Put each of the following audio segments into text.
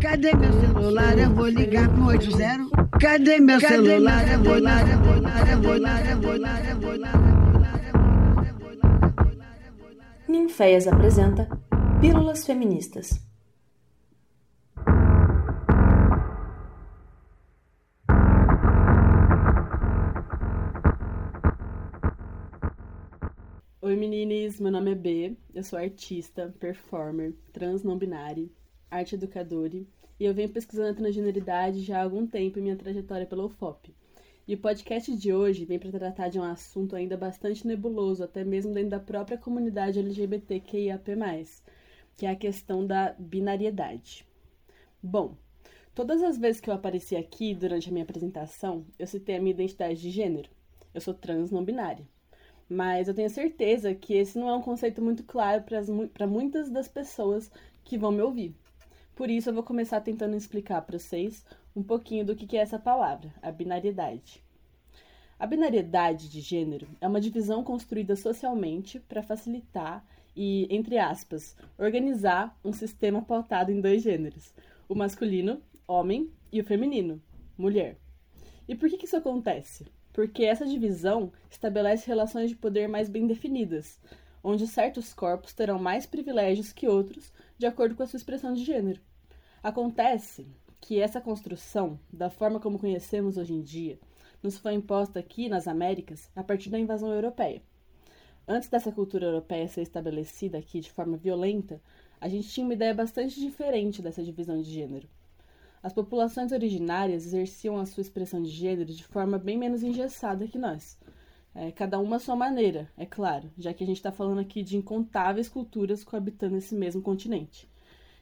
Cadê meu celular? Eu vou ligar pro 80. Cadê meu celular? Eu vou ligar, eu vou ligar, eu vou ligar, eu vou ligar, eu vou ligar. Ninféias apresenta Pílulas Feministas. Oi meninas, meu nome é B, eu sou artista, performer, trans não binário, arte educadora e eu venho pesquisando a transgeneridade já há algum tempo em minha trajetória pela UFOP. E o podcast de hoje vem para tratar de um assunto ainda bastante nebuloso, até mesmo dentro da própria comunidade LGBTQIAP+, que é a questão da binariedade. Bom, todas as vezes que eu apareci aqui durante a minha apresentação, eu citei a minha identidade de gênero. Eu sou trans não binária. Mas eu tenho certeza que esse não é um conceito muito claro para muitas das pessoas que vão me ouvir. Por isso, eu vou começar tentando explicar para vocês um pouquinho do que é essa palavra, a binariedade. A binariedade de gênero é uma divisão construída socialmente para facilitar e, entre aspas, organizar um sistema pautado em dois gêneros: o masculino, homem, e o feminino, mulher. E por que, que isso acontece? Porque essa divisão estabelece relações de poder mais bem definidas, onde certos corpos terão mais privilégios que outros, de acordo com a sua expressão de gênero. Acontece que essa construção, da forma como conhecemos hoje em dia, nos foi imposta aqui nas Américas a partir da invasão europeia. Antes dessa cultura europeia ser estabelecida aqui de forma violenta, a gente tinha uma ideia bastante diferente dessa divisão de gênero. As populações originárias exerciam a sua expressão de gênero de forma bem menos engessada que nós. É, cada uma à sua maneira, é claro, já que a gente está falando aqui de incontáveis culturas coabitando esse mesmo continente.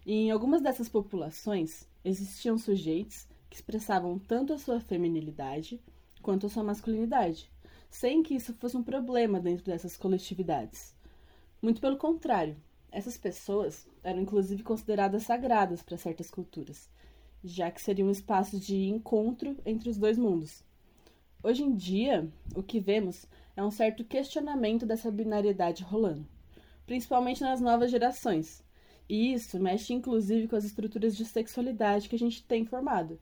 E em algumas dessas populações existiam sujeitos que expressavam tanto a sua feminilidade quanto a sua masculinidade, sem que isso fosse um problema dentro dessas coletividades. Muito pelo contrário, essas pessoas eram inclusive consideradas sagradas para certas culturas já que seria um espaço de encontro entre os dois mundos. Hoje em dia, o que vemos é um certo questionamento dessa binariedade rolando, principalmente nas novas gerações. E isso mexe inclusive com as estruturas de sexualidade que a gente tem formado.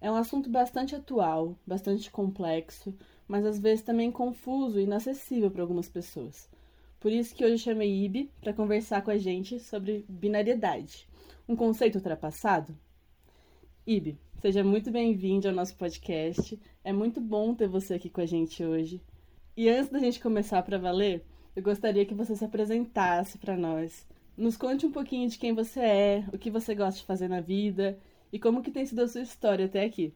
É um assunto bastante atual, bastante complexo, mas às vezes também confuso e inacessível para algumas pessoas. Por isso que hoje chamei Ibi para conversar com a gente sobre binariedade, um conceito ultrapassado Ibi, seja muito bem-vindo ao nosso podcast. É muito bom ter você aqui com a gente hoje. E antes da gente começar para valer, eu gostaria que você se apresentasse para nós. Nos conte um pouquinho de quem você é, o que você gosta de fazer na vida e como que tem sido a sua história até aqui.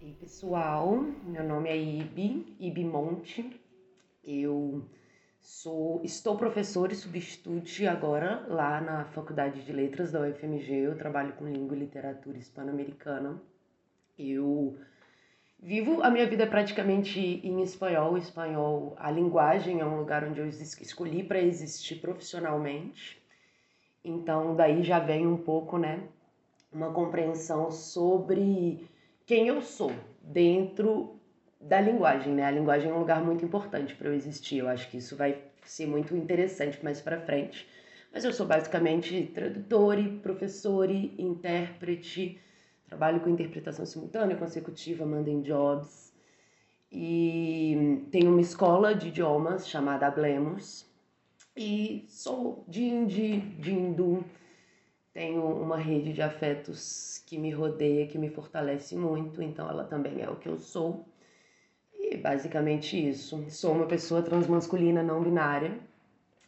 Ei, pessoal, meu nome é Ibi, Ibi Monte. Eu Sou, estou professora e substitute agora lá na Faculdade de Letras da UFMG. Eu trabalho com língua e literatura hispano-americana. Eu vivo a minha vida praticamente em espanhol. Espanhol, a linguagem é um lugar onde eu escolhi para existir profissionalmente. Então, daí já vem um pouco, né, uma compreensão sobre quem eu sou dentro da linguagem, né? A linguagem é um lugar muito importante para eu existir. Eu acho que isso vai ser muito interessante mais para frente. Mas eu sou basicamente tradutora, professora, intérprete, trabalho com interpretação simultânea, consecutiva, mandem jobs. E tenho uma escola de idiomas chamada Ablemos. E sou de Indi, de Hindu. Tenho uma rede de afetos que me rodeia, que me fortalece muito, então ela também é o que eu sou basicamente isso. Sou uma pessoa transmasculina não binária.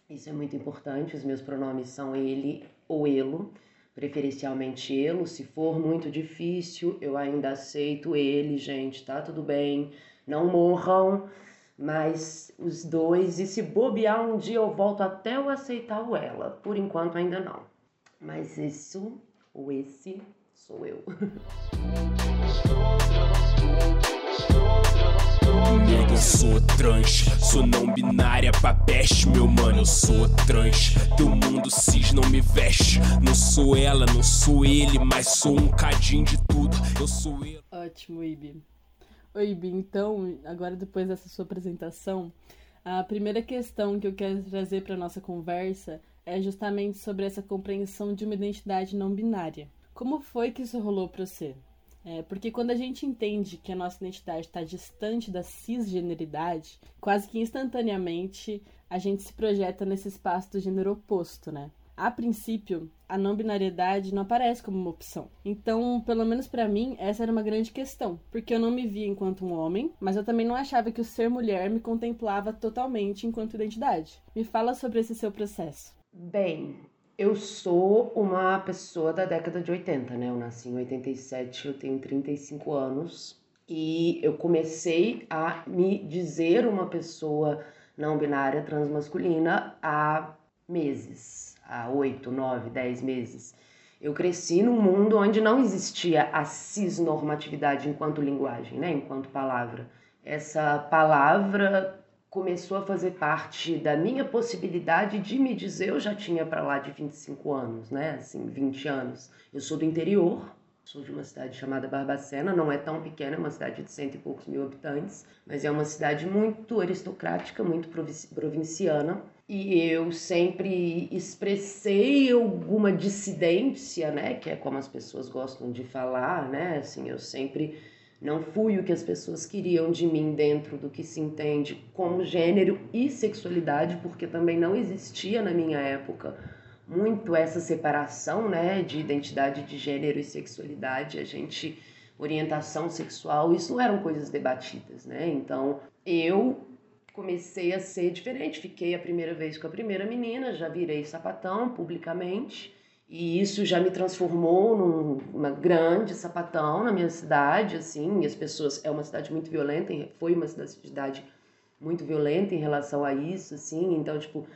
Isso é muito importante. Os meus pronomes são ele ou elo, preferencialmente elo. Se for muito difícil, eu ainda aceito ele, gente, tá tudo bem. Não morram, mas os dois. E se bobear um dia eu volto até eu aceitar o ela. Por enquanto ainda não. Mas isso, ou esse, sou eu. Eu sou trans, sou não binária pra peste, meu mano. Eu sou trans, teu mundo cis não me veste. Não sou ela, não sou ele, mas sou um cadinho de tudo. Eu sou ele. Ótimo, Ibi. Oi, Ibi, então, agora depois dessa sua apresentação, a primeira questão que eu quero trazer para nossa conversa é justamente sobre essa compreensão de uma identidade não binária. Como foi que isso rolou para você? É, porque quando a gente entende que a nossa identidade está distante da cisgeneridade, quase que instantaneamente a gente se projeta nesse espaço do gênero oposto, né? A princípio, a não binariedade não aparece como uma opção. Então, pelo menos para mim, essa era uma grande questão, porque eu não me via enquanto um homem, mas eu também não achava que o ser mulher me contemplava totalmente enquanto identidade. Me fala sobre esse seu processo. Bem, eu sou uma pessoa da década de 80, né? Eu nasci em 87, eu tenho 35 anos e eu comecei a me dizer uma pessoa não binária transmasculina há meses, há 8, 9, 10 meses. Eu cresci num mundo onde não existia a cisnormatividade enquanto linguagem, né? Enquanto palavra. Essa palavra começou a fazer parte da minha possibilidade de me dizer, eu já tinha para lá de 25 anos, né? Assim, 20 anos. Eu sou do interior, sou de uma cidade chamada Barbacena, não é tão pequena, é uma cidade de cento e poucos mil habitantes, mas é uma cidade muito aristocrática, muito provinciana. E eu sempre expressei alguma dissidência, né? Que é como as pessoas gostam de falar, né? Assim, eu sempre não fui o que as pessoas queriam de mim dentro do que se entende como gênero e sexualidade, porque também não existia na minha época muito essa separação, né, de identidade de gênero e sexualidade. A gente orientação sexual, isso não eram coisas debatidas, né? Então, eu comecei a ser diferente, fiquei a primeira vez com a primeira menina, já virei sapatão publicamente e isso já me transformou numa grande sapatão na minha cidade, assim, as pessoas, é uma cidade muito violenta, foi uma cidade muito violenta em relação a isso, assim, então, tipo,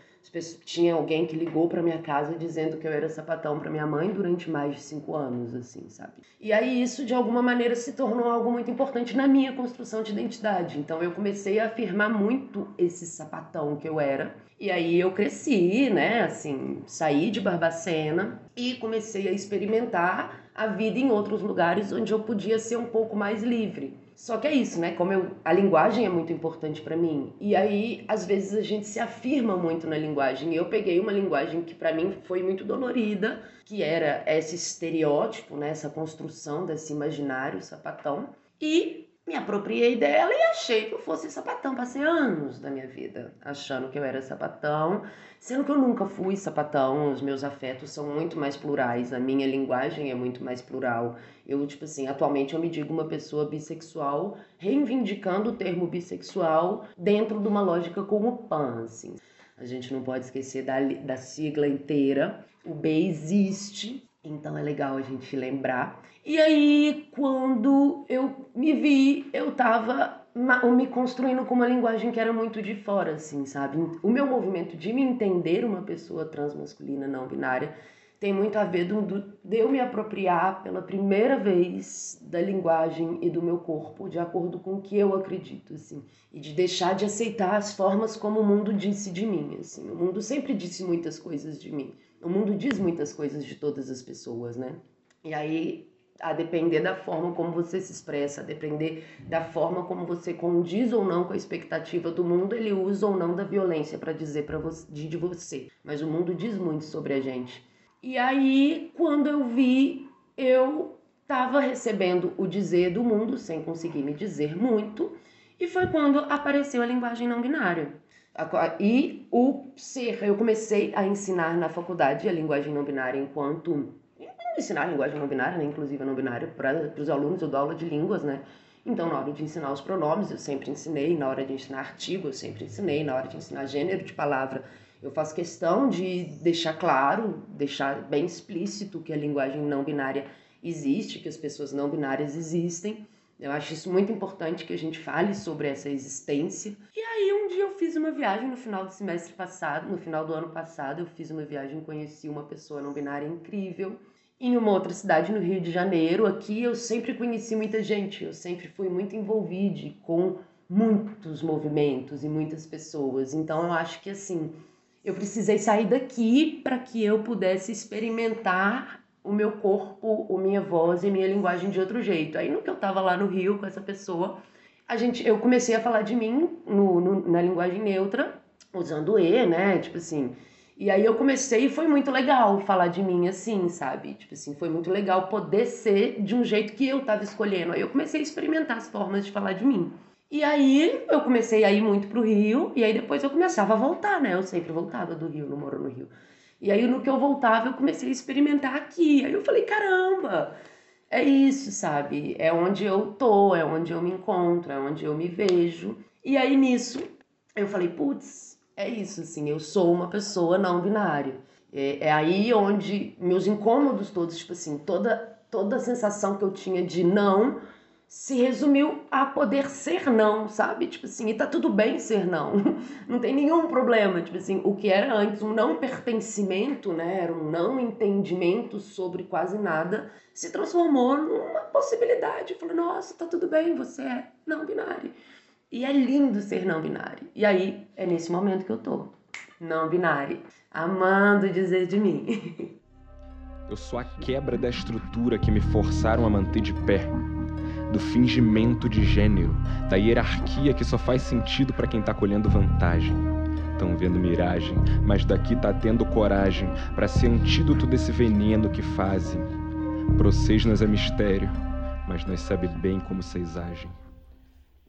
tinha alguém que ligou para minha casa dizendo que eu era sapatão para minha mãe durante mais de cinco anos, assim, sabe? E aí isso de alguma maneira se tornou algo muito importante na minha construção de identidade. Então eu comecei a afirmar muito esse sapatão que eu era. E aí eu cresci, né? Assim, saí de Barbacena e comecei a experimentar a vida em outros lugares onde eu podia ser um pouco mais livre. Só que é isso, né? Como eu, a linguagem é muito importante para mim. E aí, às vezes, a gente se afirma muito na linguagem. Eu peguei uma linguagem que para mim foi muito dolorida, que era esse estereótipo, né? Essa construção desse imaginário sapatão. E me apropriei dela e achei que eu fosse sapatão. Passei anos da minha vida achando que eu era sapatão, sendo que eu nunca fui sapatão. Os meus afetos são muito mais plurais, a minha linguagem é muito mais plural. Eu, tipo assim, atualmente eu me digo uma pessoa bissexual, reivindicando o termo bissexual dentro de uma lógica como pan, assim. A gente não pode esquecer da, da sigla inteira. O B existe, então é legal a gente lembrar. E aí, quando eu me vi, eu tava me construindo com uma linguagem que era muito de fora, assim, sabe? O meu movimento de me entender uma pessoa transmasculina não binária tem muito a ver do, do, de eu me apropriar pela primeira vez da linguagem e do meu corpo de acordo com o que eu acredito, assim, e de deixar de aceitar as formas como o mundo disse de mim, assim. O mundo sempre disse muitas coisas de mim. O mundo diz muitas coisas de todas as pessoas, né? E aí a depender da forma como você se expressa, a depender da forma como você condiz ou não com a expectativa do mundo, ele usa ou não da violência para dizer para você de você. Mas o mundo diz muito sobre a gente. E aí, quando eu vi, eu estava recebendo o dizer do mundo sem conseguir me dizer muito, e foi quando apareceu a linguagem não binária. E o ser, eu comecei a ensinar na faculdade a linguagem não binária enquanto ensinar a linguagem não binária, né, inclusive não binária, para os alunos, eu dou aula de línguas, né? Então, na hora de ensinar os pronomes, eu sempre ensinei, na hora de ensinar artigo, eu sempre ensinei, na hora de ensinar gênero de palavra, eu faço questão de deixar claro, deixar bem explícito que a linguagem não binária existe, que as pessoas não binárias existem. Eu acho isso muito importante que a gente fale sobre essa existência. E aí um dia eu fiz uma viagem no final do semestre passado, no final do ano passado, eu fiz uma viagem, conheci uma pessoa não binária incrível em uma outra cidade no Rio de Janeiro. Aqui eu sempre conheci muita gente, eu sempre fui muito envolvida com muitos movimentos e muitas pessoas. Então eu acho que assim, eu precisei sair daqui para que eu pudesse experimentar o meu corpo, a minha voz e a minha linguagem de outro jeito. Aí no que eu tava lá no Rio com essa pessoa, a gente, eu comecei a falar de mim no, no na linguagem neutra, usando E, né? Tipo assim, E aí eu comecei e foi muito legal falar de mim assim, sabe? Tipo assim, foi muito legal poder ser de um jeito que eu tava escolhendo. Aí eu comecei a experimentar as formas de falar de mim. E aí eu comecei a ir muito pro Rio, e aí depois eu começava a voltar, né? Eu sempre voltava do Rio, não moro no Rio. E aí no que eu voltava, eu comecei a experimentar aqui. Aí eu falei, caramba, é isso, sabe? É onde eu tô, é onde eu me encontro, é onde eu me vejo. E aí nisso, eu falei, putz, é isso, assim, eu sou uma pessoa não binária. É, é aí onde meus incômodos todos, tipo assim, toda, toda a sensação que eu tinha de não se resumiu a poder ser não, sabe? Tipo assim, e tá tudo bem ser não. Não tem nenhum problema. Tipo assim, o que era antes um não pertencimento, né? Era um não entendimento sobre quase nada, se transformou numa possibilidade. Falei, nossa, tá tudo bem, você é não binário. E é lindo ser não binário. E aí é nesse momento que eu tô. Não binário. Amando dizer de mim. Eu sou a quebra da estrutura que me forçaram a manter de pé do fingimento de gênero, da hierarquia que só faz sentido para quem tá colhendo vantagem. Tão vendo miragem, mas daqui tá tendo coragem para ser antídoto desse veneno que fazem. Procês-nas é mistério, mas nós sabe bem como vocês agem.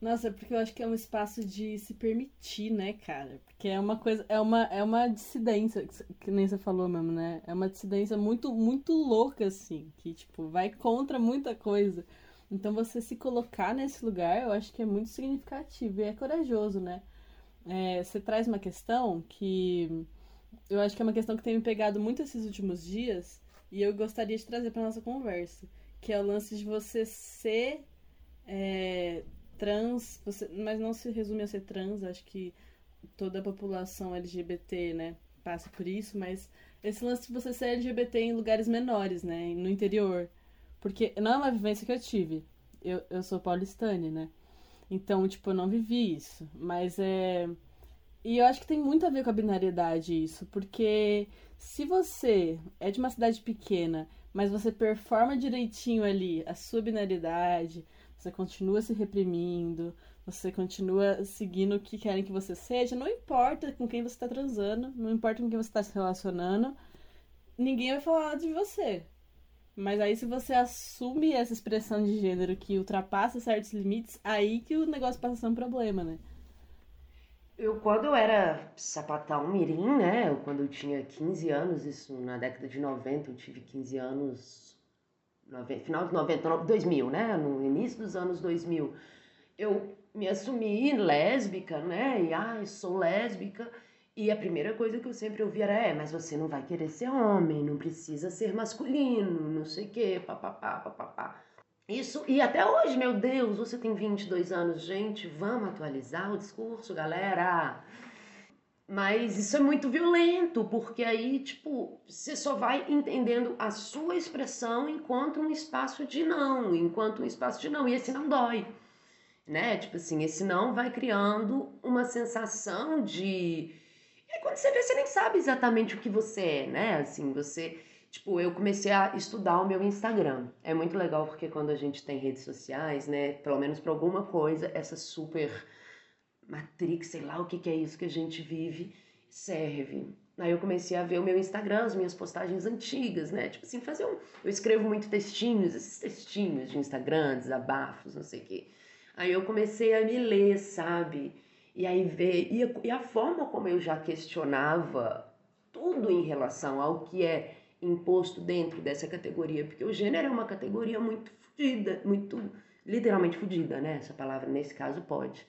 Nossa, porque eu acho que é um espaço de se permitir, né, cara? Porque é uma coisa, é uma, é uma dissidência, que nem você falou mesmo, né? É uma dissidência muito, muito louca, assim, que, tipo, vai contra muita coisa. Então você se colocar nesse lugar, eu acho que é muito significativo e é corajoso, né? É, você traz uma questão que eu acho que é uma questão que tem me pegado muito esses últimos dias e eu gostaria de trazer para nossa conversa, que é o lance de você ser é, trans, você, mas não se resume a ser trans, acho que toda a população LGBT, né, passa por isso, mas esse lance de você ser LGBT em lugares menores, né, no interior. Porque não é uma vivência que eu tive. Eu, eu sou paulistane, né? Então, tipo, eu não vivi isso. Mas é. E eu acho que tem muito a ver com a binariedade isso. Porque se você é de uma cidade pequena, mas você performa direitinho ali a sua binariedade, você continua se reprimindo, você continua seguindo o que querem que você seja, não importa com quem você está transando, não importa com quem você está se relacionando, ninguém vai falar de você. Mas aí se você assume essa expressão de gênero que ultrapassa certos limites, aí que o negócio passa a ser um problema, né? Eu, quando eu era sapatão mirim, né? Eu, quando eu tinha 15 anos, isso na década de 90, eu tive 15 anos, final de 90, 2000, né? No início dos anos 2000. Eu me assumi lésbica, né? E, ai, ah, sou lésbica. E a primeira coisa que eu sempre ouvia era: é, mas você não vai querer ser homem, não precisa ser masculino, não sei o quê, papapá, papapá. Isso, e até hoje, meu Deus, você tem 22 anos, gente, vamos atualizar o discurso, galera. Mas isso é muito violento, porque aí, tipo, você só vai entendendo a sua expressão enquanto um espaço de não, enquanto um espaço de não, e esse não dói, né? Tipo assim, esse não vai criando uma sensação de e quando você vê, você nem sabe exatamente o que você é, né? Assim, você. Tipo, eu comecei a estudar o meu Instagram. É muito legal porque quando a gente tem redes sociais, né? Pelo menos para alguma coisa, essa super matrix, sei lá o que, que é isso que a gente vive, serve. Aí eu comecei a ver o meu Instagram, as minhas postagens antigas, né? Tipo assim, fazer um. Eu escrevo muito textinhos, esses textinhos de Instagram, desabafos, não sei o quê. Aí eu comecei a me ler, sabe? E aí ver, e a, forma como eu já questionava tudo em relação ao que é imposto dentro dessa categoria, porque o gênero é uma categoria muito fodida, muito literalmente fodida, né? Essa palavra nesse caso pode.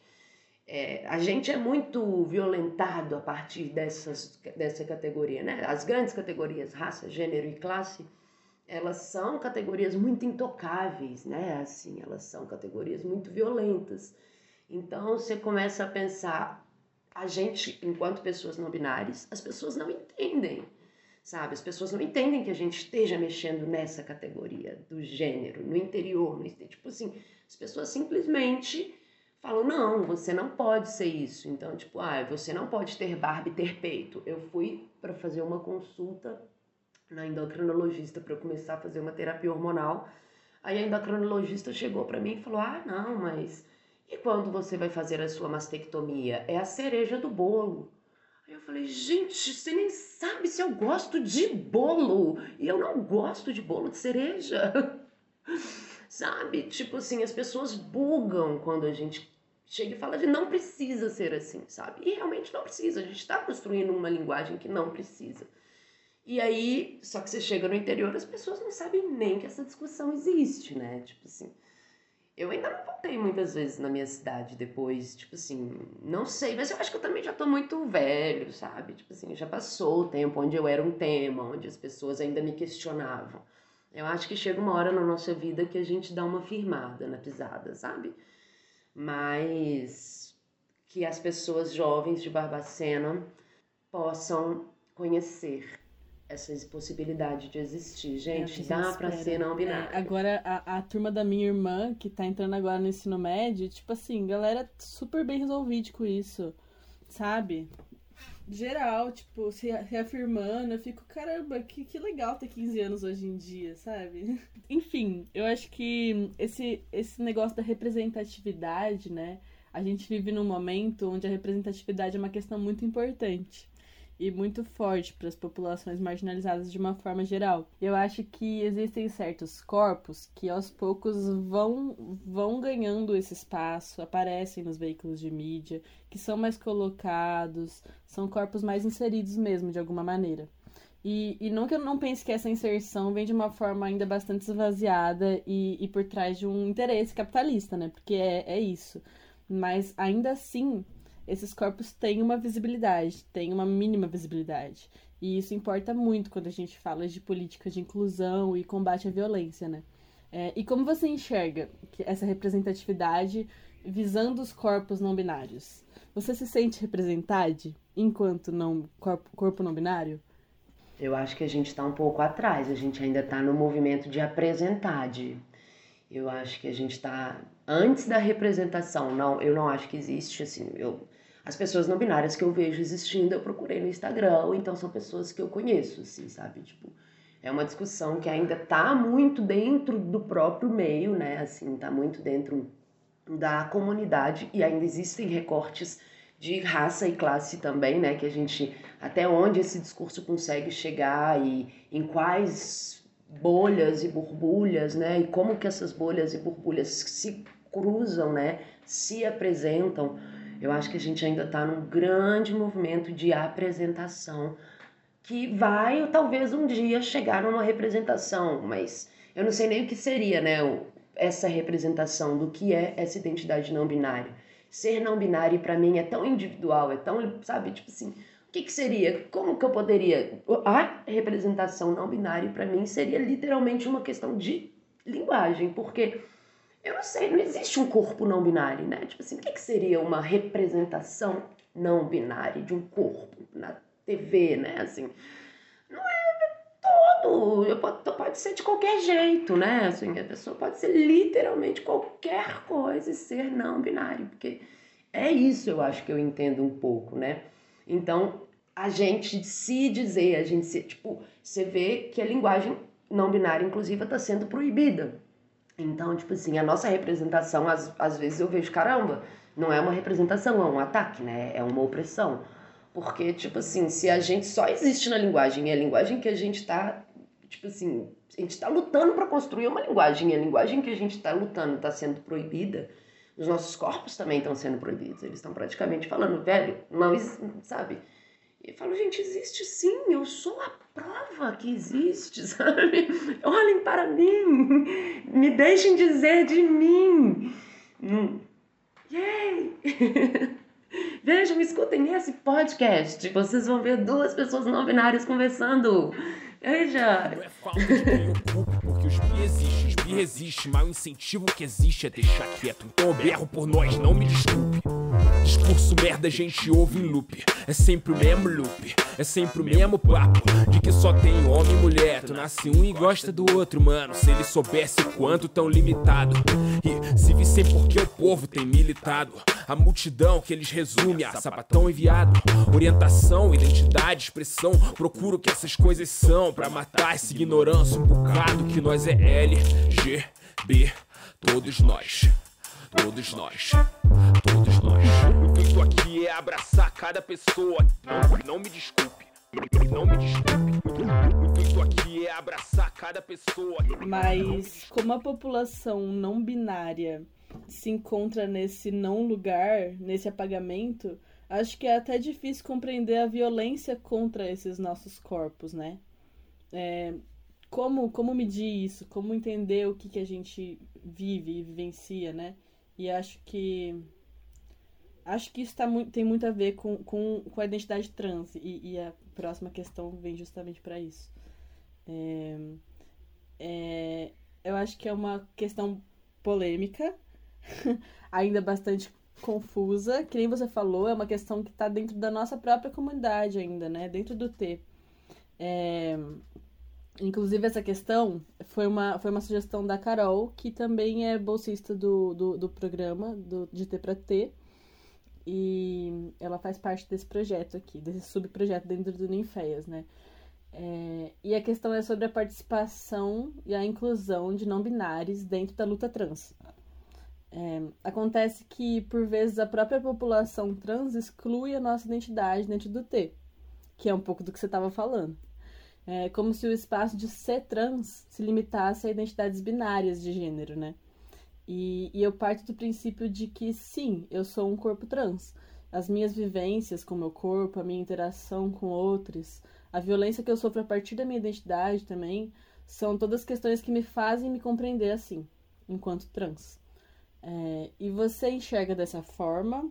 É, a gente é muito violentado a partir dessas, dessa categoria, né? As grandes categorias, raça, gênero e classe, elas são categorias muito intocáveis, né? Assim, elas são categorias muito violentas. Então você começa a pensar, a gente, enquanto pessoas não binárias, as pessoas não entendem, sabe? As pessoas não entendem que a gente esteja mexendo nessa categoria do gênero, no interior, no tipo assim, as pessoas simplesmente falam, não, você não pode ser isso. Então, tipo, ah, você não pode ter barba e ter peito. Eu fui para fazer uma consulta na endocrinologista para eu começar a fazer uma terapia hormonal. Aí a endocrinologista chegou para mim e falou: "Ah, não, mas e quando você vai fazer a sua mastectomia? É a cereja do bolo. Aí eu falei, gente, você nem sabe se eu gosto de bolo. E eu não gosto de bolo de cereja. sabe? Tipo assim, as pessoas bugam quando a gente chega e fala de não precisa ser assim, sabe? E realmente não precisa. A gente está construindo uma linguagem que não precisa. E aí, só que você chega no interior, as pessoas não sabem nem que essa discussão existe, né? Tipo assim. Eu ainda não voltei muitas vezes na minha cidade depois, tipo assim, não sei, mas eu acho que eu também já tô muito velho, sabe? Tipo assim, já passou o tempo onde eu era um tema, onde as pessoas ainda me questionavam. Eu acho que chega uma hora na nossa vida que a gente dá uma firmada na pisada, sabe? Mas que as pessoas jovens de Barbacena possam conhecer essa possibilidade de existir. Gente, é, dá para ser não binário. É, agora, a, a turma da minha irmã, que tá entrando agora no ensino médio, tipo assim, galera super bem resolvida com isso, sabe? Geral, tipo, se reafirmando, eu fico, caramba, que, que legal ter 15 anos hoje em dia, sabe? Enfim, eu acho que esse, esse negócio da representatividade, né? A gente vive num momento onde a representatividade é uma questão muito importante e muito forte para as populações marginalizadas de uma forma geral. Eu acho que existem certos corpos que aos poucos vão, vão ganhando esse espaço, aparecem nos veículos de mídia, que são mais colocados, são corpos mais inseridos mesmo, de alguma maneira. E, e não que eu não pense que essa inserção vem de uma forma ainda bastante esvaziada e, e por trás de um interesse capitalista, né? Porque é, é isso. Mas ainda assim, esses corpos têm uma visibilidade, têm uma mínima visibilidade. E isso importa muito quando a gente fala de política de inclusão e combate à violência, né? É, e como você enxerga essa representatividade visando os corpos não binários? Você se sente representado enquanto não corpo, corpo não binário? Eu acho que a gente está um pouco atrás, a gente ainda está no movimento de apresentar. Eu acho que a gente está antes da representação. Não, eu não acho que existe assim. Eu as pessoas não binárias que eu vejo existindo, eu procurei no Instagram, ou então são pessoas que eu conheço, assim, sabe? Tipo, é uma discussão que ainda tá muito dentro do próprio meio, né? Assim, tá muito dentro da comunidade e ainda existem recortes de raça e classe também, né? Que a gente até onde esse discurso consegue chegar e em quais bolhas e borbulhas, né? E como que essas bolhas e borbulhas se cruzam, né? Se apresentam eu acho que a gente ainda está num grande movimento de apresentação que vai talvez um dia chegar numa representação, mas eu não sei nem o que seria, né? Essa representação do que é essa identidade não binária. Ser não binário para mim é tão individual, é tão, sabe, tipo assim, o que, que seria? Como que eu poderia? A representação não binária para mim seria literalmente uma questão de linguagem, porque eu não sei, não existe um corpo não binário, né? Tipo assim, o que, seria uma representação não binária de um corpo na TV, né? Assim, não é todo, pode, pode ser de qualquer jeito, né? Assim, a pessoa pode ser literalmente qualquer coisa e ser não binário, porque é isso eu acho que eu entendo um pouco, né? Então, a gente se dizer, a gente se, tipo, você vê que a linguagem não binária inclusive está sendo proibida então, tipo assim, a nossa representação, às, às vezes eu vejo, caramba, não é uma representação, é um ataque, né? É uma opressão. Porque, tipo assim, se a gente só existe na linguagem e a linguagem que a gente tá, tipo assim, a gente tá lutando para construir uma linguagem e a linguagem que a gente tá lutando tá sendo proibida, os nossos corpos também estão sendo proibidos. Eles estão praticamente falando, velho, não, sabe? E eu falo, gente, existe sim, eu sou a prova que existe, sabe? Olhem para mim, me deixem dizer de mim. Hum. Yay! Vejam, escutem esse podcast. Vocês vão ver duas pessoas não binárias conversando. Veja! Não é falta de porque os bi existem, os bi resistem, mas o incentivo que existe é deixar quieto. Então eu berro por nós, não me desculpe. Discurso merda a gente ouve em loop. É sempre o mesmo loop, é sempre o mesmo papo. De que só tem homem e mulher. Tu nasce um e gosta do outro, mano. Se ele soubesse o quanto tão limitado. E se vissem porque o povo tem militado. A multidão que eles resumem a sapatão enviado. Orientação, identidade, expressão. Procuro que essas coisas são. Pra matar essa ignorância, um bocado que nós é L, G, B, todos nós. Todos nós, todos nós. Eu tô aqui é abraçar cada pessoa. Não, não me desculpe. Não me desculpe. O intuito aqui é abraçar cada pessoa. Mas como a população não binária se encontra nesse não lugar, nesse apagamento, acho que é até difícil compreender a violência contra esses nossos corpos, né? É, como, como medir isso? Como entender o que, que a gente vive e vivencia, né? E acho que acho que isso tá muito, tem muito a ver com, com, com a identidade trans e, e a próxima questão vem justamente para isso. É, é, eu acho que é uma questão polêmica, ainda bastante confusa, que nem você falou, é uma questão que está dentro da nossa própria comunidade ainda, né? Dentro do T. É... Inclusive, essa questão foi uma, foi uma sugestão da Carol, que também é bolsista do, do, do programa do, de T para T. E ela faz parte desse projeto aqui, desse subprojeto dentro do Ninféias, né? É, e a questão é sobre a participação e a inclusão de não binários dentro da luta trans. É, acontece que, por vezes, a própria população trans exclui a nossa identidade dentro do T, que é um pouco do que você estava falando. É como se o espaço de ser trans se limitasse a identidades binárias de gênero, né? E, e eu parto do princípio de que, sim, eu sou um corpo trans. As minhas vivências com meu corpo, a minha interação com outros, a violência que eu sofro a partir da minha identidade também, são todas questões que me fazem me compreender assim, enquanto trans. É, e você enxerga dessa forma?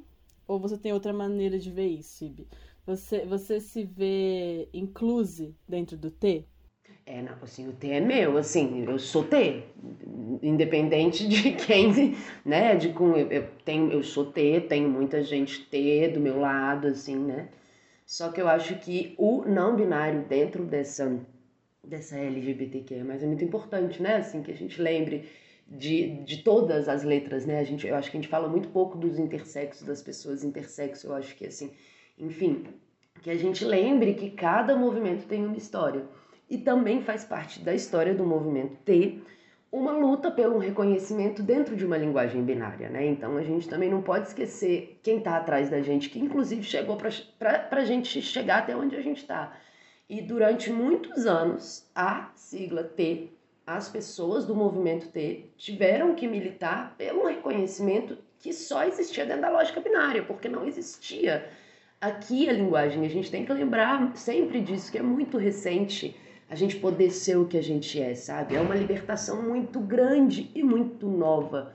Ou você tem outra maneira de ver isso, Ibi? Você, você se vê incluse dentro do T? É, não, assim, o T é meu, assim, eu sou T, independente de quem, né, de com, eu, eu, tenho, eu sou T, tenho muita gente T do meu lado, assim, né, só que eu acho que o não binário dentro dessa, dessa LGBTQ, mas é muito importante, né, assim, que a gente lembre de, de todas as letras, né? A gente, eu acho que a gente fala muito pouco dos intersexos, das pessoas intersexo, eu acho que assim, enfim, que a gente lembre que cada movimento tem uma história. E também faz parte da história do movimento ter uma luta pelo reconhecimento dentro de uma linguagem binária, né? Então a gente também não pode esquecer quem está atrás da gente, que inclusive chegou para a gente chegar até onde a gente está. E durante muitos anos, a sigla T as pessoas do movimento T tiveram que militar pelo reconhecimento que só existia dentro da lógica binária, porque não existia aqui a linguagem. A gente tem que lembrar sempre disso, que é muito recente a gente poder ser o que a gente é, sabe? É uma libertação muito grande e muito nova.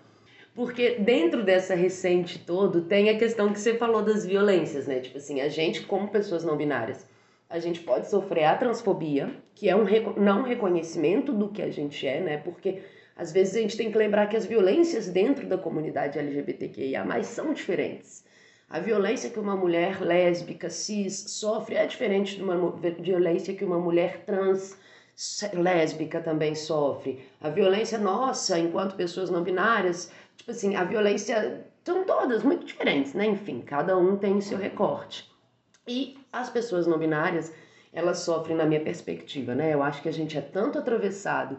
Porque dentro dessa recente todo tem a questão que você falou das violências, né? Tipo assim, a gente, como pessoas não binárias, a gente pode sofrer a transfobia, que é um não reconhecimento do que a gente é, né? Porque às vezes a gente tem que lembrar que as violências dentro da comunidade LGBTQIA são diferentes. A violência que uma mulher lésbica, cis, sofre é diferente de uma violência que uma mulher trans lésbica também sofre. A violência nossa, enquanto pessoas não binárias, tipo assim, a violência são todas muito diferentes, né? Enfim, cada um tem o seu recorte. E as pessoas não binárias, elas sofrem na minha perspectiva, né? Eu acho que a gente é tanto atravessado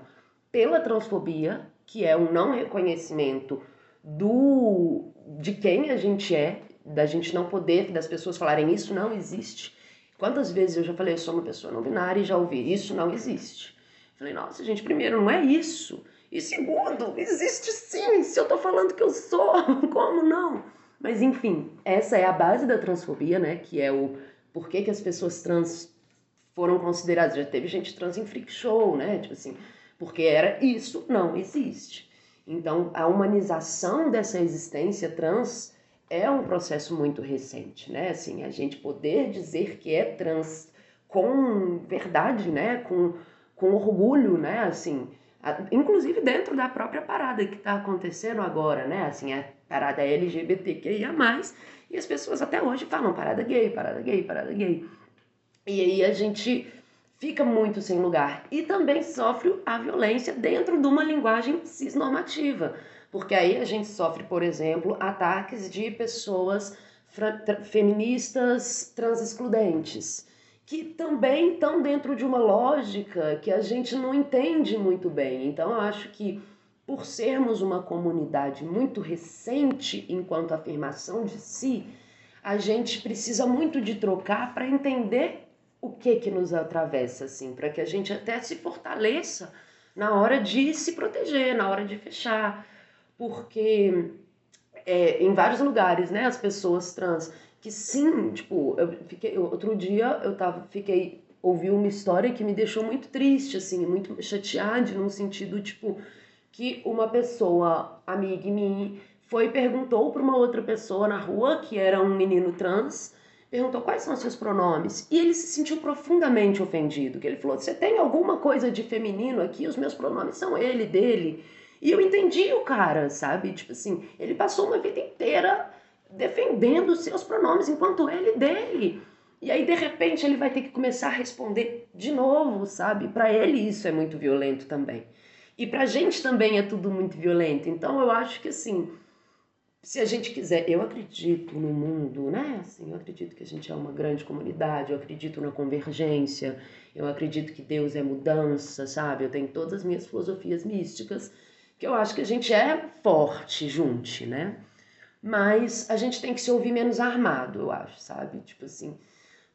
pela transfobia, que é um não reconhecimento do de quem a gente é, da gente não poder, das pessoas falarem isso não existe. Quantas vezes eu já falei, eu sou uma pessoa não binária e já ouvi, isso não existe. Falei, nossa, gente, primeiro, não é isso. E segundo, existe sim, se eu tô falando que eu sou, como não? Mas enfim, essa é a base da transfobia, né? Que é o por que, que as pessoas trans foram consideradas. Já teve gente trans em freak show, né? Tipo assim, porque era isso não existe. Então, a humanização dessa existência trans é um processo muito recente, né? Assim, a gente poder dizer que é trans com verdade, né? Com, com orgulho, né? Assim, inclusive dentro da própria parada que está acontecendo agora, né? Assim, a parada LGBTQIA+, e as pessoas até hoje falam parada gay, parada gay, parada gay. E aí a gente fica muito sem lugar. E também sofre a violência dentro de uma linguagem cisnormativa. Porque aí a gente sofre, por exemplo, ataques de pessoas feministas transexcludentes que também estão dentro de uma lógica que a gente não entende muito bem. Então, eu acho que por sermos uma comunidade muito recente enquanto afirmação de si, a gente precisa muito de trocar para entender o que que nos atravessa, assim, para que a gente até se fortaleça na hora de se proteger, na hora de fechar, porque é, em vários lugares, né, as pessoas trans que sim, tipo, eu fiquei outro dia eu tava, fiquei ouvi uma história que me deixou muito triste, assim, muito chateada, num sentido tipo que uma pessoa amiga minha foi perguntou para uma outra pessoa na rua que era um menino trans perguntou quais são os seus pronomes e ele se sentiu profundamente ofendido. Que ele falou: "Você tem alguma coisa de feminino aqui? Os meus pronomes são ele, dele". E eu entendi o cara, sabe? Tipo assim, ele passou uma vida inteira defendendo os seus pronomes enquanto ele dele. E aí de repente ele vai ter que começar a responder de novo, sabe? Para ele isso é muito violento também. E pra gente também é tudo muito violento. Então eu acho que assim, se a gente quiser, eu acredito no mundo, né? Assim, eu acredito que a gente é uma grande comunidade, eu acredito na convergência, eu acredito que Deus é mudança, sabe? Eu tenho todas as minhas filosofias místicas, que eu acho que a gente é forte junto, né? Mas a gente tem que se ouvir menos armado, eu acho, sabe? Tipo assim,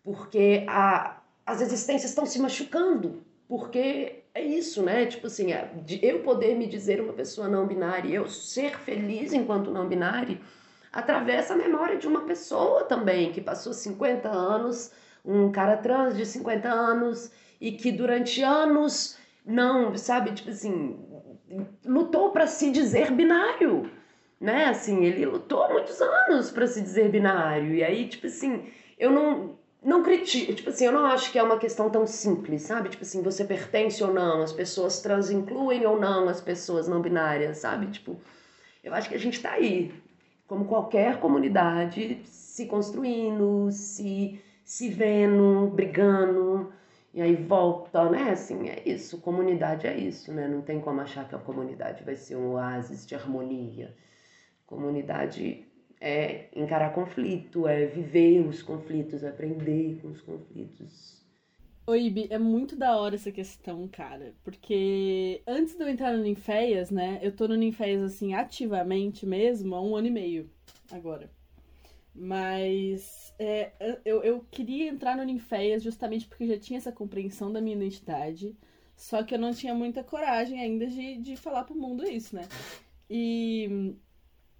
porque a, as existências estão se machucando, porque é isso, né? Tipo assim, é, eu poder me dizer uma pessoa não binária, eu ser feliz enquanto não binária, atravessa a memória de uma pessoa também que passou 50 anos, um cara trans de 50 anos e que durante anos não, sabe, tipo assim, lutou para se dizer binário, né? Assim, ele lutou muitos anos para se dizer binário. E aí, tipo assim, eu não não critico, tipo assim, eu não acho que é uma questão tão simples, sabe? Tipo assim, você pertence ou não, as pessoas trans incluem ou não as pessoas não binárias, sabe? Tipo, eu acho que a gente tá aí, como qualquer comunidade, se construindo, se, se vendo, brigando, e aí volta, né? Assim, é isso, comunidade é isso, né? Não tem como achar que a comunidade vai ser um oásis de harmonia. Comunidade é encarar conflito, é viver os conflitos, aprender com os conflitos. Oi, Ibi, é muito da hora essa questão, cara. Porque antes de eu entrar no Ninféias, né? Eu tô no Ninféias, assim, ativamente mesmo há um ano e meio agora. Mas é, eu, eu queria entrar no Ninféias justamente porque já tinha essa compreensão da minha identidade. Só que eu não tinha muita coragem ainda de, de falar pro mundo isso, né? E,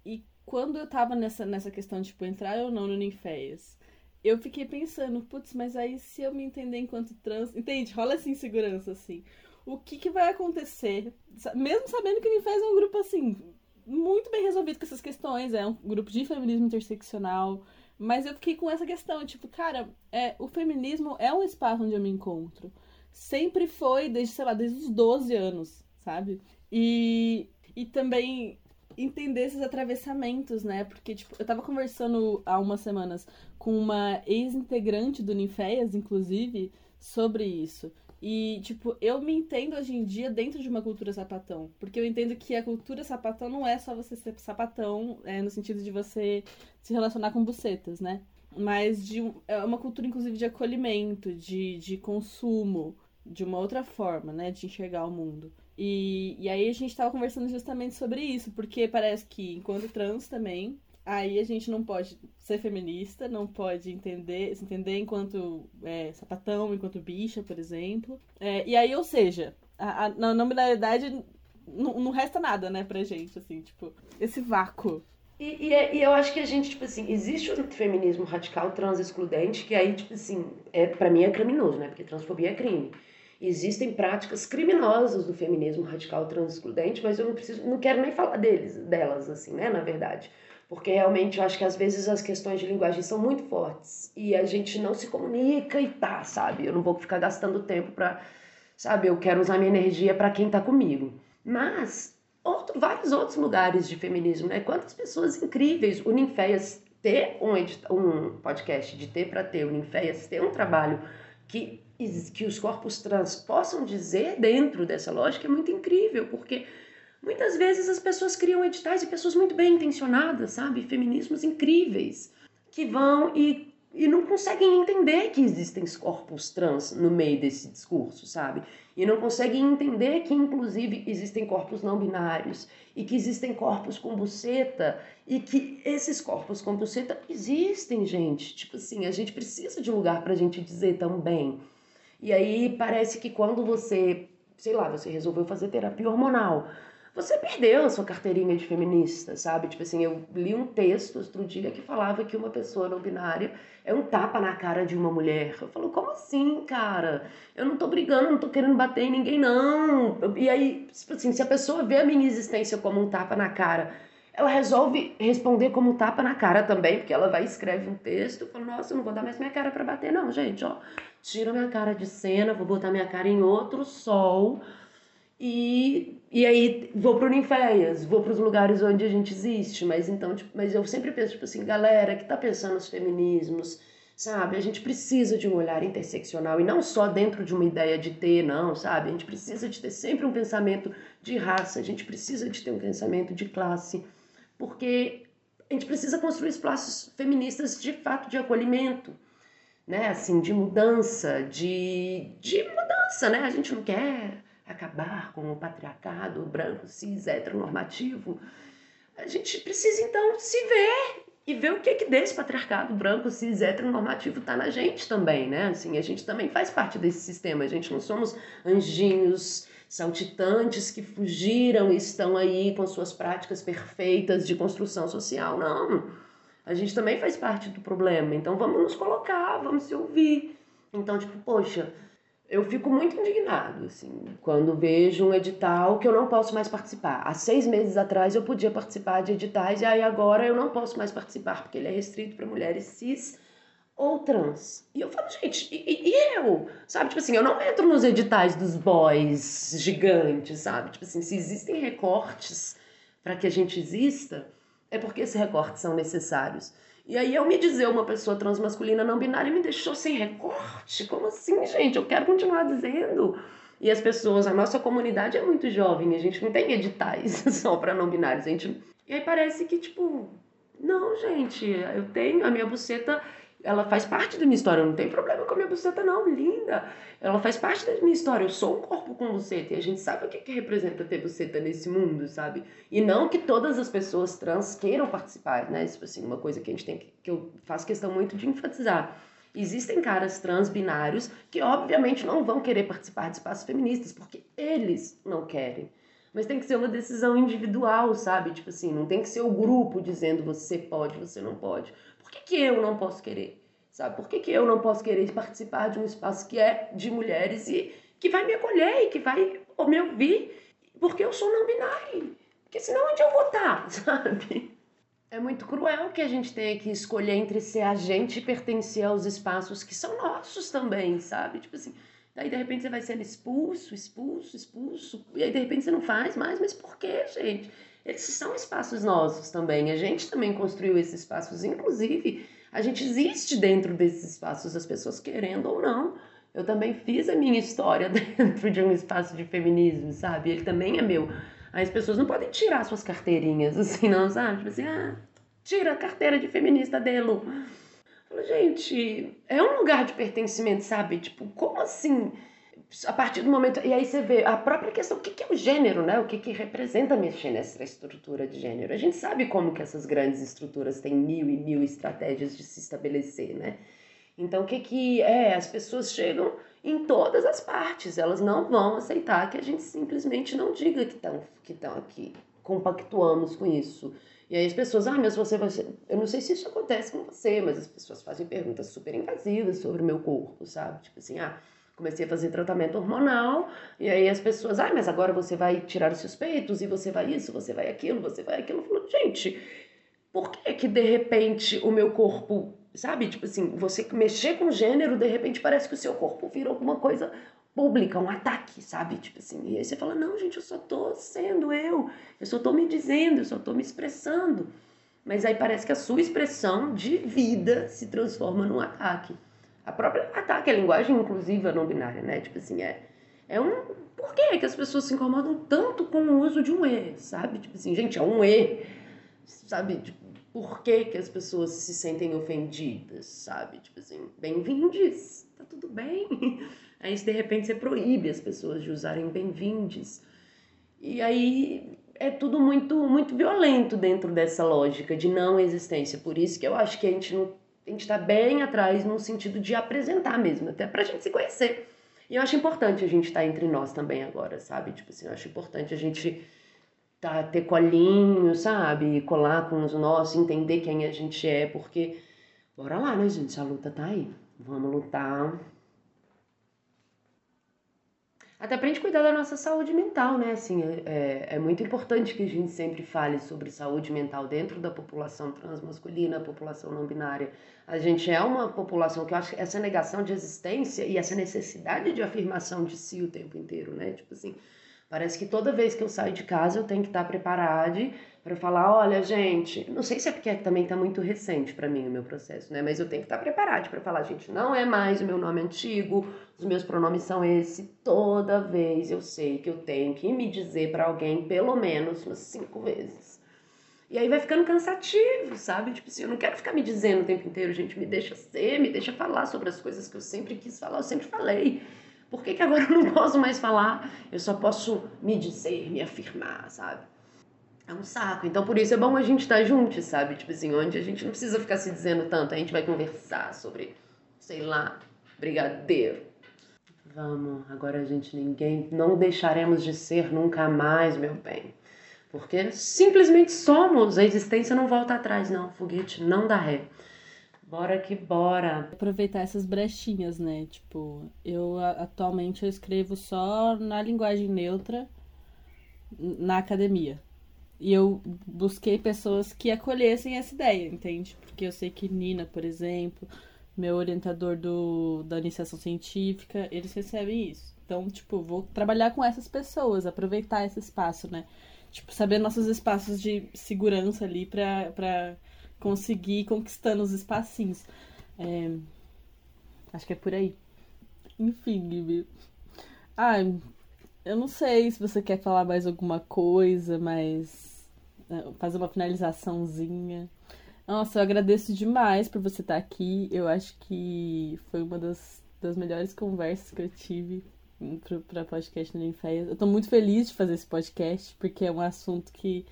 e quando eu tava nessa, nessa questão de tipo, entrar ou não no Ninféias, eu fiquei pensando, putz, mas aí se eu me entender enquanto trans. Entende? Rola essa insegurança, assim. O que, que vai acontecer? Mesmo sabendo que o Ninféias é um grupo, assim, muito bem resolvido com essas questões, é um grupo de feminismo interseccional. Mas eu fiquei com essa questão, tipo, cara, é, o feminismo é um espaço onde eu me encontro. Sempre foi, desde, sei lá, desde os 12 anos, sabe? E, e também entender esses atravessamentos, né? Porque, tipo, eu tava conversando há umas semanas com uma ex-integrante do Ninféias, inclusive, sobre isso. E, tipo, eu me entendo hoje em dia dentro de uma cultura sapatão. Porque eu entendo que a cultura sapatão não é só você ser sapatão, é, no sentido de você se relacionar com bucetas, né? Mas de, é uma cultura, inclusive, de acolhimento, de, de consumo, de uma outra forma, né? De enxergar o mundo. E, e aí a gente tava conversando justamente sobre isso, porque parece que enquanto trans também, aí a gente não pode ser feminista, não pode entender, se entender enquanto é, sapatão, enquanto bicha, por exemplo. É, e aí, ou seja, a, a, na nominalidade não, não resta nada, né, pra gente, assim, tipo, esse vácuo. E, e, é, e, eu acho que a gente, tipo assim, existe o feminismo radical trans excludente, que aí, tipo assim, é, pra mim é criminoso, né? Porque transfobia é crime. Existem práticas criminosas do feminismo radical transexcludente, mas eu não preciso, não quero nem falar deles, delas, assim, né, na verdade. Porque realmente eu acho que às vezes as questões de linguagem são muito fortes e a gente não se comunica e tá, sabe? Eu não vou ficar gastando tempo pra, sabe? Eu quero usar minha energia para quem tá comigo. Mas outro, vários outros lugares de feminismo, né? Quantas pessoas incríveis. O Ninféias ter um, um podcast de ter para ter, o Ninféias ter um trabalho que que os corpos trans possam dizer dentro dessa lógica é muito incrível, porque muitas vezes as pessoas criam editais e pessoas muito bem intencionadas, sabe? Feminismos incríveis, que vão e e não conseguem entender que existem corpos trans no meio desse discurso, sabe? E não conseguem entender que, inclusive, existem corpos não binários e que existem corpos com buceta e que esses corpos com buceta existem, gente. Tipo assim, a gente precisa de um lugar pra gente dizer também. E aí parece que quando você, sei lá, você resolveu fazer terapia hormonal, você perdeu a sua carteirinha de feminista, sabe? Tipo assim, eu li um texto outro dia que falava que uma pessoa não binária é um tapa na cara de uma mulher. Eu falo, como assim, cara? Eu não tô brigando, não tô querendo bater em ninguém, não. E aí, tipo assim, se a pessoa vê a minha existência como um tapa na cara, ela resolve responder como um tapa na cara também, porque ela vai e escreve um texto, fala, nossa, eu não vou dar mais minha cara para bater, não, gente, ó. Tira minha cara de cena, vou botar minha cara em outro sol e, e aí vou para o Ninféias, vou para os lugares onde a gente existe, mas então, tipo, mas eu sempre penso tipo assim, galera que está pensando nos feminismos, sabe? A gente precisa de um olhar interseccional e não só dentro de uma ideia de ter, não, sabe? A gente precisa de ter sempre um pensamento de raça, a gente precisa de ter um pensamento de classe, porque a gente precisa construir espaços feministas de fato de acolhimento, né? Assim, de mudança, de, de mudança, né? A gente não quer acabar com o patriarcado branco, cis, heteronormativo, a gente precisa então se ver e ver o que que desse patriarcado branco, cis, heteronormativo está na gente também, né? Assim, a gente também faz parte desse sistema, a gente não somos anjinhos saltitantes que fugiram e estão aí com suas práticas perfeitas de construção social, não. A gente também faz parte do problema, então vamos nos colocar, vamos se ouvir. Então, tipo, poxa, eu fico muito indignado, assim, quando vejo um edital que eu não posso mais participar. Há seis meses atrás eu podia participar de editais e aí agora eu não posso mais participar porque ele é restrito para mulheres cis ou trans. E eu falo, gente, e, e, eu? Sabe, tipo assim, eu não entro nos editais dos boys gigantes, sabe? Tipo assim, se existem recortes para que a gente exista, é porque esses recortes são necessários. E aí eu me dizer uma pessoa transmasculina não binária me deixou sem recorte. Como assim, gente? Eu quero continuar dizendo. E as pessoas, a nossa comunidade é muito jovem, a gente não tem editais só para não binários. Gente... E aí parece que, tipo, não, gente, eu tenho a minha buceta ela faz parte da minha história, eu não tenho problema com a minha buceta, não, linda. Ela faz parte da minha história, eu sou um corpo com buceta e a gente sabe o que, que representa ter buceta nesse mundo, sabe? E não que todas as pessoas trans queiram participar, né? Tipo assim, uma coisa que a gente tem que, que eu faço questão muito de enfatizar. Existem caras trans binários que, obviamente, não vão querer participar de espaços feministas, porque eles não querem. Mas tem que ser uma decisão individual, sabe? Tipo assim, não tem que ser o grupo dizendo você pode, você não pode. Por que, que eu não posso querer? Sabe? Por que, que eu não posso querer participar de um espaço que é de mulheres e que vai me acolher e que vai me ouvir? Porque eu sou não binário. Porque senão onde eu vou estar, sabe? É muito cruel que a gente tenha que escolher entre ser agente e pertencer aos espaços que são nossos também, sabe? Tipo assim, daí de repente você vai sendo expulso, expulso, expulso, e aí de repente você não faz mais, mas por quê, gente? Esses são espaços nossos também. A gente também construiu esses espaços. Inclusive, a gente existe dentro desses espaços, as pessoas querendo ou não. Eu também fiz a minha história dentro de um espaço de feminismo, sabe? Ele também é meu. Aí as pessoas não podem tirar suas carteirinhas, assim, não, sabe? Tipo assim, ah, tira a carteira de feminista dele. Falo, gente, é um lugar de pertencimento, sabe? Tipo, como assim? a partir do momento. E aí você vê a própria questão, o que, que é o gênero, né? O que, que representa mexer nessa estrutura de gênero. A gente sabe como que essas grandes estruturas têm mil e mil estratégias de se estabelecer, né? Então, o que, que é? As pessoas chegam em todas as partes, elas não vão aceitar que a gente simplesmente não diga que estão que aqui, compactuamos com isso. E aí as pessoas, ah, mas você vai. Eu não sei se isso acontece com você, mas as pessoas fazem perguntas super invasivas sobre o meu corpo, sabe? Tipo assim, ah, comecei a fazer tratamento hormonal, e aí as pessoas, ah, mas agora você vai tirar os seus peitos, e você vai isso, você vai aquilo, você vai aquilo. Eu falo, gente, por que que de repente o meu corpo, sabe? Tipo assim, você mexer com gênero, de repente parece que o seu corpo vira alguma coisa pública, um ataque, sabe? Tipo assim, e aí você fala, não, gente, eu só tô sendo eu, eu só tô me dizendo, eu só tô me expressando. Mas aí parece que a sua expressão de vida se transforma num ataque. A própria ataque à linguagem inclusiva não binária, né? Tipo assim, é, é um. Por que, que as pessoas se incomodam tanto com o uso de um E, sabe? Tipo assim, gente, é um E, sabe? Tipo, por que, que as pessoas se sentem ofendidas, sabe? Tipo assim, bem-vindes, tá tudo bem. Aí, de repente, você proíbe as pessoas de usarem bem-vindes. E aí é tudo muito, muito violento dentro dessa lógica de não existência. Por isso que eu acho que a gente não, a gente está bem atrás no sentido de apresentar mesmo, até para a gente se conhecer. E eu acho importante a gente estar tá entre nós também agora, sabe? Tipo assim, eu acho importante a gente tá, ter colinho, sabe? Colar com os nossos, entender quem a gente é, porque bora lá, né, gente? A luta tá aí. Vamos lutar. Até pra gente cuidar da nossa saúde mental, né? Assim, é, é muito importante que a gente sempre fale sobre saúde mental dentro da população transmasculina, população não binária. A gente é uma população que eu acho que essa negação de existência e essa necessidade de afirmação de si o tempo inteiro, né? Tipo assim, Parece que toda vez que eu saio de casa eu tenho que estar preparada para falar, olha, gente, não sei se é porque também está muito recente para mim o meu processo, né? Mas eu tenho que estar preparada para falar, gente, não é mais o meu nome antigo, os meus pronomes são esse. Toda vez eu sei que eu tenho que me dizer para alguém pelo menos umas cinco vezes. E aí vai ficando cansativo, sabe? Tipo assim, eu não quero ficar me dizendo o tempo inteiro, gente, me deixa ser, me deixa falar sobre as coisas que eu sempre quis falar, eu sempre falei. Por que, que agora eu não posso mais falar? Eu só posso me dizer, me afirmar, sabe? É um saco. Então, por isso é bom a gente estar tá junto, sabe? Tipo assim, onde a gente não precisa ficar se dizendo tanto. A gente vai conversar sobre, sei lá, brigadeiro. Vamos, agora a gente ninguém. Não deixaremos de ser nunca mais, meu bem. Porque simplesmente somos. A existência não volta atrás, não. Foguete não dá ré. Bora que bora. Aproveitar essas brechinhas, né? Tipo, eu atualmente eu escrevo só na linguagem neutra na academia. E eu busquei pessoas que acolhessem essa ideia, entende? Porque eu sei que Nina, por exemplo, meu orientador do, da iniciação científica, eles recebem isso. Então, tipo, vou trabalhar com essas pessoas, aproveitar esse espaço, né? Tipo, saber nossos espaços de segurança ali pra, pra conseguir ir conquistando os espacinhos. É, acho que é por aí. Enfim, Gibi. Ah, eu não sei se você quer falar mais alguma coisa, mas é, fazer uma finalizaçãozinha. Nossa, eu agradeço demais por você estar aqui. Eu acho que foi uma das, das melhores conversas que eu tive para podcast no Ninféias. Eu tô muito feliz de fazer esse podcast, porque é um assunto que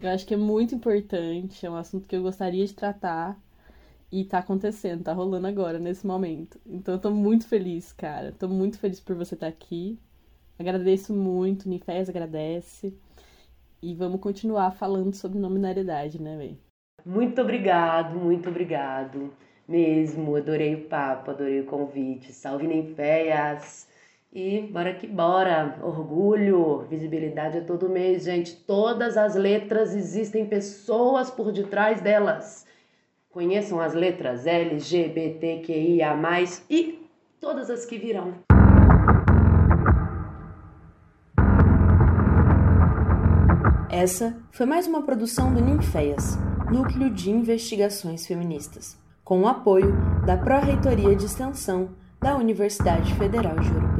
eu acho que é muito importante, é um assunto que eu gostaria de tratar e tá acontecendo, tá rolando agora, nesse momento. Então eu tô muito feliz, cara. Tô muito feliz por você estar tá aqui. Agradeço muito, Nifés agradece. E vamos continuar falando sobre nominalidade, né, véi? Muito obrigado, muito obrigado. Mesmo, adorei o papo, adorei o convite. Salve Ninféias! E bora que bora! Orgulho, visibilidade é todo mês, gente. Todas as letras existem pessoas por detrás delas. Conheçam as letras L, G, B, T, Q, I, A, e todas as que virão. Essa foi mais uma produção do Ninféias, Núcleo de Investigações Feministas, com o apoio da Pró-Reitoria de Extensão da Universidade Federal de Preto.